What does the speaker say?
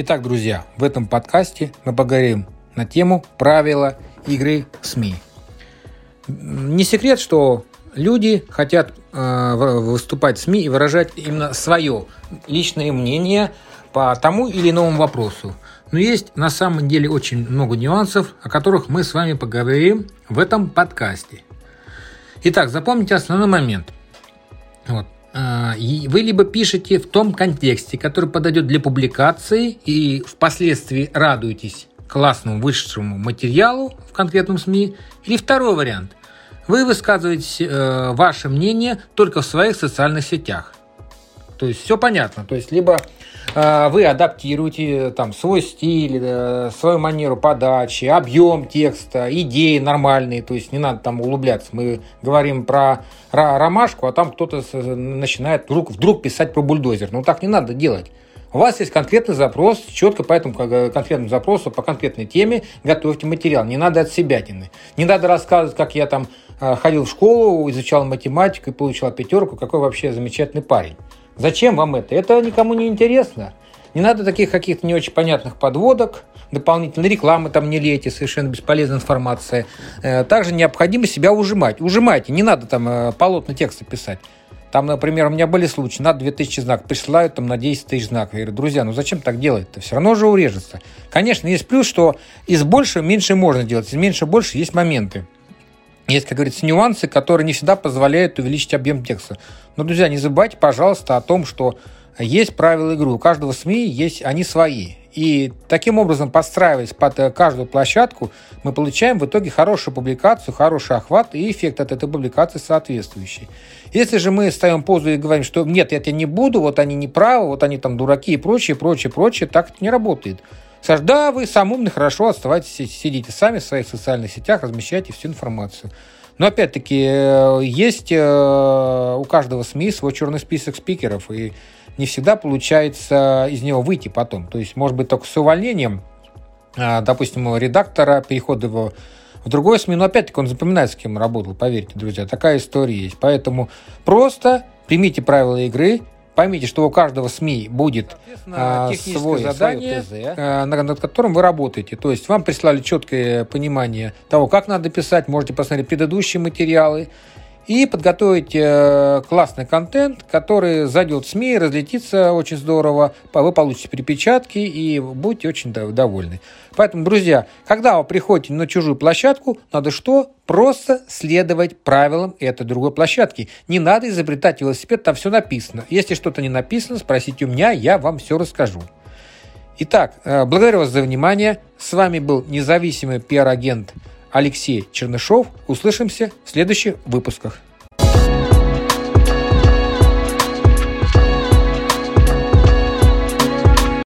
Итак, друзья, в этом подкасте мы поговорим на тему правила игры СМИ. Не секрет, что люди хотят э, выступать в СМИ и выражать именно свое личное мнение по тому или иному вопросу. Но есть на самом деле очень много нюансов, о которых мы с вами поговорим в этом подкасте. Итак, запомните основной момент. Вот. А, вы либо пишете в том контексте, который подойдет для публикации, и впоследствии радуетесь классному вышедшему материалу в конкретном СМИ, или второй вариант. Вы высказываете э, ваше мнение только в своих социальных сетях. То есть все понятно. То есть либо э, вы адаптируете там свой стиль, э, свою манеру подачи, объем текста, идеи нормальные. То есть не надо там углубляться. Мы говорим про ромашку, а там кто-то начинает вдруг, вдруг писать про бульдозер. Ну так не надо делать. У вас есть конкретный запрос, четко по этому конкретному запросу, по конкретной теме готовьте материал. Не надо от себя. Не надо рассказывать, как я там э, ходил в школу, изучал математику и получил пятерку, какой вообще замечательный парень. Зачем вам это? Это никому не интересно. Не надо таких каких-то не очень понятных подводок, дополнительной рекламы там не лейте, совершенно бесполезная информация. Э, также необходимо себя ужимать. Ужимайте, не надо там э, полотна текста писать. Там, например, у меня были случаи, надо 2000 знаков, присылают там на 10 тысяч знаков. Я говорю, друзья, ну зачем так делать-то? Все равно же урежется. Конечно, есть плюс, что из большего меньше можно делать, из меньше больше есть моменты. Есть, как говорится, нюансы, которые не всегда позволяют увеличить объем текста. Но, друзья, не забывайте, пожалуйста, о том, что есть правила игры. У каждого СМИ есть они свои. И таким образом, подстраиваясь под э, каждую площадку, мы получаем в итоге хорошую публикацию, хороший охват и эффект от этой публикации соответствующий. Если же мы ставим позу и говорим, что нет, я это не буду, вот они не правы, вот они там дураки и прочее, прочее, прочее, так это не работает. Скажешь, да, вы сам умный, хорошо, оставайтесь, сидите сами в своих социальных сетях, размещайте всю информацию. Но опять-таки, э, есть э, у каждого СМИ свой черный список спикеров, и не всегда получается из него выйти потом. То есть, может быть, только с увольнением, а, допустим, редактора, переход его в другой СМИ, но опять-таки он запоминает, с кем работал, поверьте, друзья, такая история есть. Поэтому просто примите правила игры, Поймите, что у каждого СМИ будет а, свое задание, а, над которым вы работаете. То есть вам прислали четкое понимание того, как надо писать. Можете посмотреть предыдущие материалы и подготовить э, классный контент, который зайдет в СМИ, разлетится очень здорово, вы получите перепечатки и будете очень довольны. Поэтому, друзья, когда вы приходите на чужую площадку, надо что? Просто следовать правилам этой другой площадки. Не надо изобретать велосипед, там все написано. Если что-то не написано, спросите у меня, я вам все расскажу. Итак, э, благодарю вас за внимание. С вами был независимый пиар-агент Алексей Чернышов. Услышимся в следующих выпусках.